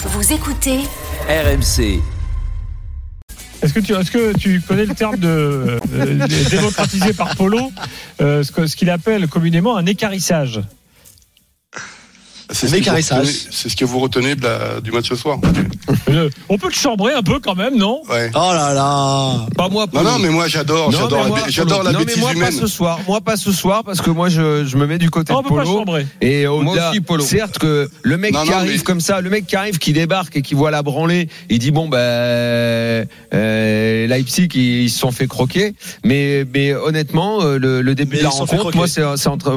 Vous écoutez RMC. Est-ce que, tu, est-ce que tu connais le terme de euh, démocratisé par Polo, euh, ce, que- ce qu'il appelle communément un écarissage? C'est ce, ce que vous retenez de la- du match ce soir. Euh, On peut le chambrer un peu quand même, non? Ouais. Oh là là Pas moi. Non, Polo. non, mais moi j'adore, Non, j'adore, mais la, moi, la non, bêtise mais moi humaine. pas ce soir. Moi pas ce soir parce que moi je, je me mets du côté Non, On de peut pas Polo. chambrer. Et au-delà, aussi, Polo. certes que le mec Non, qui non, arrive mais- comme ça, le mec qui arrive, qui débarque et qui voit la branlée, il dit bon ben euh, Leipzig ils, se sont fait croquer, mais mais honnêtement euh, le, le début Mais de la rencontre, moi c'est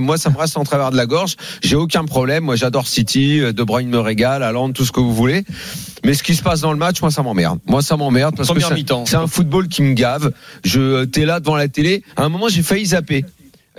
moi ça me reste en travers de la gorge. J'ai aucun problème, moi j'adore City, euh, De Bruyne me régale, Haaland, tout ce que vous voulez. Mais ce qui se passe dans le match, moi ça m'emmerde. Moi ça m'emmerde parce Première que c'est- un football qui me gave. Je t'es là devant la télé. À un moment j'ai failli zapper.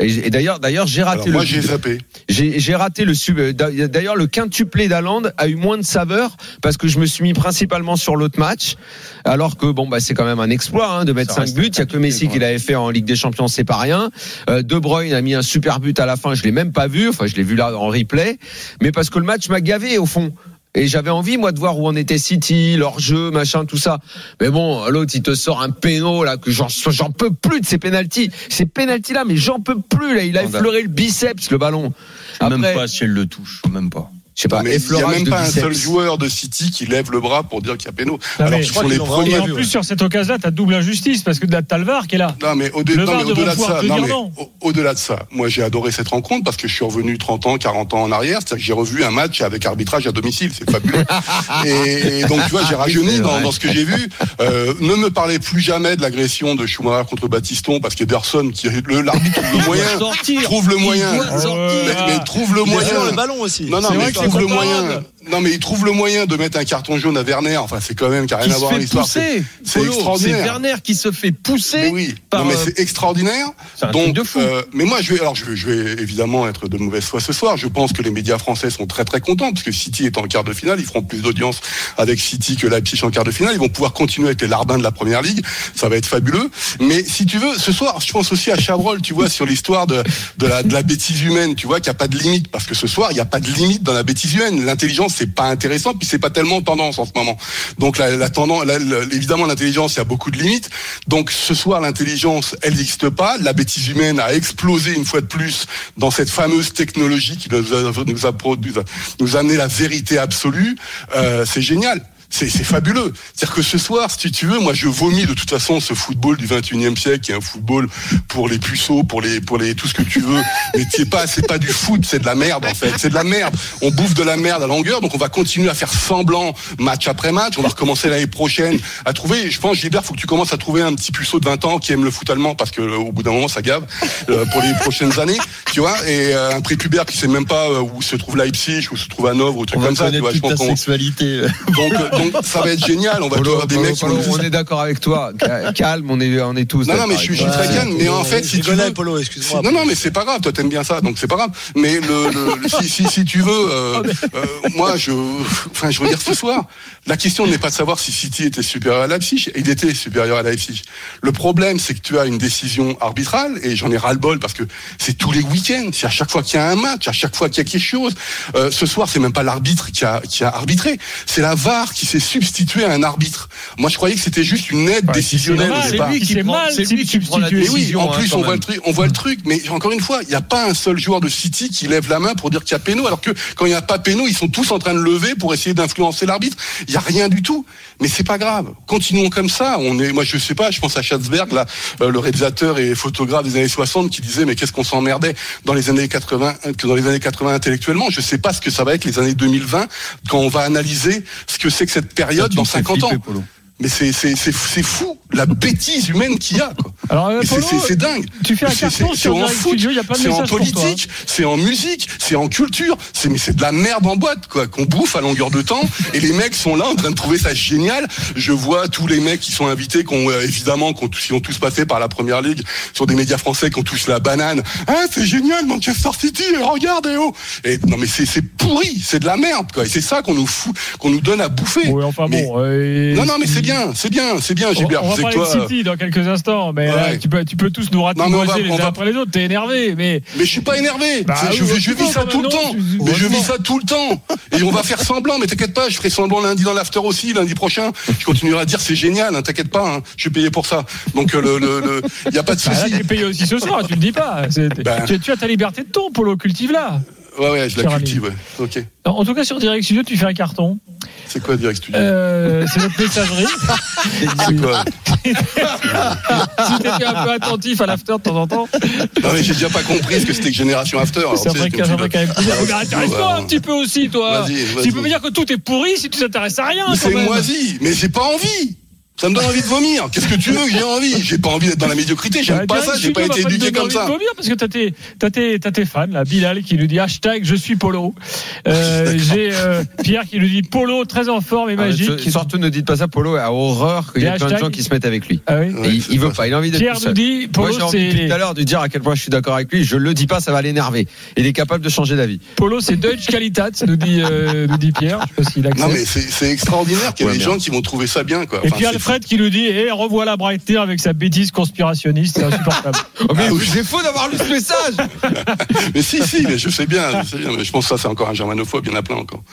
Et et d'ailleurs, d'ailleurs, j'ai raté Alors, le. moi j'ai zappé. J'ai j'ai raté le sub. D'ailleurs, le quintuplé d'Aland a eu moins de saveur parce que je me suis mis principalement sur l'autre match. Alors que bon, bah c'est quand même un exploit hein, de mettre Ça 5 reste buts. un Il y a que Messi qui l'avait fait en Ligue des Champions, c'est pas rien. Euh, de Bruyne a mis un super but à la fin. Je l'ai même pas vu. Enfin, je l'ai vu là en replay. Mais parce que le match m'a gavé au fond. Et j'avais envie, moi, de voir où en était City, leur jeu, machin, tout ça. Mais bon, l'autre, il te sort un péno, là, que j'en, peux plus de ces pénalties. Ces pénalties-là, mais j'en peux plus, là. Il a Scandale. effleuré le biceps, le ballon. Même pas si elle le touche, même pas. Je sais pas, Mais il n'y a même de pas un biceps. seul joueur de City qui lève le bras pour dire qu'il y a péno. Alors je crois sont les premiers. Et en plus, sur cette occasion-là, t'as double injustice parce que t'as le VAR qui est là. Non mais au-delà de ça, non, mais non. au- au-delà de ça, moi j'ai adoré cette rencontre parce que je suis revenu 30 ans, 40 ans en arrière, c'est-à-dire que j'ai revu un match avec arbitrage à domicile, c'est fabuleux. et, et donc tu vois, j'ai rajeuni dans, dans ce que j'ai vu. Euh, ne me parlez plus jamais de l'agression de Schumacher contre Batiston parce qu'Ederson qui le l'arbitre trouve le moyen, sortir. trouve le moyen. Mais, mais trouve le moyen. le ballon aussi. Non, non, C'est le moyen. Non, mais il trouve le moyen de mettre un carton jaune à Werner. Enfin, c'est quand même qui a rien Qui à voir l'histoire. C'est pousser. c'est extraordinaire. Werner qui se fait Mais pousser. oui, par, non, mais euh, c'est extraordinaire. Un truc Donc, de fou. euh, mais moi, je vais, alors, je vais, je vais évidemment être de mauvaise foi ce soir. Je pense que les médias français sont très très contents parce que City est en quart de finale. Ils feront plus d'audience avec City que Leipzig en quart de finale. Ils vont pouvoir continuer avec les larbins de la première ligue. Ça va être fabuleux. Mais si tu veux, ce soir, je pense aussi à Chabrol, tu vois, sur l'histoire de, de la, de la bêtise humaine. Tu vois qu'il n'y a pas de limite parce que ce soir, il n'y a pas de limite dans la bêtise humaine. L'intelligence, c'est pas intéressant puis c'est pas tellement tendance en ce moment. Donc la, tendance, évidemment, l'intelligence, il y a beaucoup de limites. Donc ce soir, l'intelligence, elle n'existe pas. La bêtise humaine a explosé une fois de plus dans cette fameuse technologie qui nous a, nous a, nous nous amené la vérité absolue. Euh, c'est génial. C'est fabuleux. C'est-à-dire que ce soir, si tu veux, moi je vomis de toute façon ce football du 21e siècle, qui est un football pour les puceaux, pour les, pour les, tout ce que tu veux. Mais c'est pas, c'est pas du foot, c'est de la merde en fait. C'est de la merde. On bouffe de la merde à longueur, donc on va continuer à faire semblant match après match. On va recommencer l'année prochaine à trouver. Je pense, Gilbert, faut que tu commences à trouver un petit puceau de 20 ans qui aime le foot allemand parce que euh, au bout d'un moment ça gave euh, pour les prochaines années, tu vois. Et euh, un prépubère qui sait même pas euh, où se trouve Leipzig, où se trouve Hanovre, ou truc comme ça. Tu vois, je pense sexualité. donc, euh, donc ça va être génial. On va avoir des mecs on est d'accord avec toi. Ca- Calme, on est, on est tous. Non, non, mais je suis, très calme. Mais en fait, si je tu veux, Polo, excuse-moi. non, non, mais c'est pas grave. Toi, t'aimes bien ça, donc c'est pas grave. Mais le, le- si, si, si tu veux, euh, euh, moi, je, enfin, je veux dire ce soir, la question n'est pas de savoir si City était supérieur à Leipzig. Il était supérieur à Leipzig. Le problème, c'est que tu as une décision arbitrale, et j'en ai ras-le-bol parce que c'est tous les week-ends. C'est à chaque fois qu'il y a un match, à chaque fois qu'il y a quelque chose. Euh, ce soir, c'est même pas l'arbitre qui a, qui a arbitré. C'est la VAR qui s'est substitué à un arbitre. Moi, je croyais que c'était juste une aide Ouais, décisionnelle c'est au normal, départ. lui qui prend- c'est lui qui prend la substitué. Mais oui, décision, en hein, plus on voit le truc, on voit le truc, mais encore une fois, il n'y a pas un seul joueur de City qui lève la main pour dire qu'il y a péno, alors que quand il n'y a pas péno, ils sont tous en train de lever pour essayer d'influencer l'arbitre. Il n'y a rien du tout. Mais c'est pas grave. Continuons comme ça. On est, moi je sais pas, je pense à Schatzberg, là, euh, le réalisateur et photographe des années 60, qui disait mais qu'est-ce qu'on s'emmerdait dans les années 80, euh, que dans les années 80 intellectuellement. Je sais pas ce que ça va être les années 2020 quand on va analyser ce que c'est que cette période dans me fais 50 ans. Mais c'est c'est c'est c'est fou la bêtise humaine qu'il y a. Quoi. Alors, c'est- Polo, c'est c'est dingue. tu fais un C'est- carton c'est- sur c'est en foot, c'est en toi. hein. politique, c'est en musique, c'est en culture, c'est mais c'est de la merde en boîte quoi qu'on bouffe à longueur de temps et les mecs sont là en train de trouver ça génial. Je vois tous les mecs qui sont invités qui ont euh, évidemment qui ont, qui ont tous passé par la première ligue sur des médias français qui ont tous la banane. Ah c'est génial Manchester City et regarde et oh. Et non mais c'est c'est pourri, c'est de la merde quoi et c'est ça qu'on nous fout qu'on nous donne à bouffer. Enfin Mais- bon. euh, non, non, mais c'est bien. Bien, c'est bien, c'est bien, Gilbert. on va parler toi. de City dans quelques instants, mais là, tu, peux, tu peux tous nous ratiboiser les uns après les autres. T'es énervé, mais Mais je suis pas énervé. Bah je, vis ça tout le temps. tu- Mais je vis ça tout le temps. Et on va faire semblant. Mais t'inquiète pas, je ferai semblant lundi dans l'after aussi, lundi prochain. Je continuerai à dire c'est génial. Hein, t'inquiète pas. Hein, je suis payé pour ça. Donc euh, le, le, le- y a pas de bah, souci. t'es payé aussi ce soir, tu le dis pas. Ben. tu, tu as ta liberté de ton, Polo, cultive-là. Ouais, ouais, je la cultive. Ouais. Ok. En tout cas, sur Direct Studio, tu fais un carton. C'est quoi Direct Studio Euh, c'est notre messagerie. C'est quoi si t'étais un peu attentif à l'after de temps en temps, Non mais j'ai déjà pas compris ce que c'était que Génération After. Alors, c'est vrai a dis, quand même Mais Intéresse-toi un petit peu aussi, toi. Vas-y, vas-y. Tu peux me dire que tout est pourri si tu t'intéresses à rien. C'est moisi, mais j'ai pas envie. Ça me donne envie de vomir. Qu'est-ce que tu veux que j'ai envie J'ai pas envie d'être dans la médiocrité. J'aime Bah, pas ça. J'ai pas été éduqué comme envie de ça. vomir parce que t'as tes, t'as tes, t'as tes fans, là. Bilal qui nous dit hashtag je suis Polo. Euh, j'ai euh, Pierre qui nous dit Polo très en forme et Ah, magique. je- surtout ne dites pas ça, Polo a horreur qu'il y ait plein de gens qui se mettent avec lui. Ah oui. Et il, il veut pas il a envie d'être Pierre nous dit Moi Polo j'ai envie tout à l'heure de dire à quel point je suis d'accord avec lui. Je le dis pas, ça va l'énerver. Il est capable de changer d'avis. Polo c'est Deutsche Qualitat nous dit euh, nous dit Pierre. Je sais pas s'il Non mais c'est c'est extraordinaire qu'il y ait des gens qui vont trouver ça bien quoi. Et Enfin, puis qui nous dit et revoilà Brighter avec sa bêtise conspirationniste, c'est insupportable. Oh, mais Ah c'est faux d'avoir lu ce message. Mais si si, mais je sais bien, je sais bien. Mais je pense que ça c'est encore un germanophobe. Il y en a plein encore.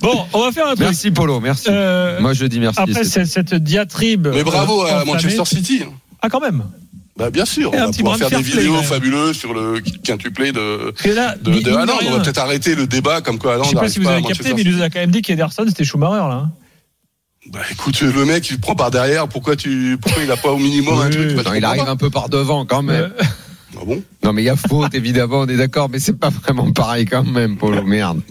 Bon, on va faire un truc. Merci Polo, merci. Euh, Moi je dis merci. après cette, cette diatribe. Mais bravo à Manchester City. hein. Ah quand même. Bah bien sûr, Et on va pouvoir faire des vidéos même. fabuleuses sur le quintuplé de là, de, de de Haaland. rien, On va peut-être arrêter le débat comme quoi Haaland Je sais pas si vous pas avez capté, mais il nous a quand même dit qu'Ederson c'était Schumacher là. hein. Bah écoute, le mec il prend par derrière. Pourquoi tu, pourquoi il a pas au minimum un truc Bah, Non, il arrive pas. un peu par devant quand même. Euh, Ah bon? Non mais il y a faute évidemment, on est d'accord, mais c'est pas vraiment pareil quand même, Polo. Merde.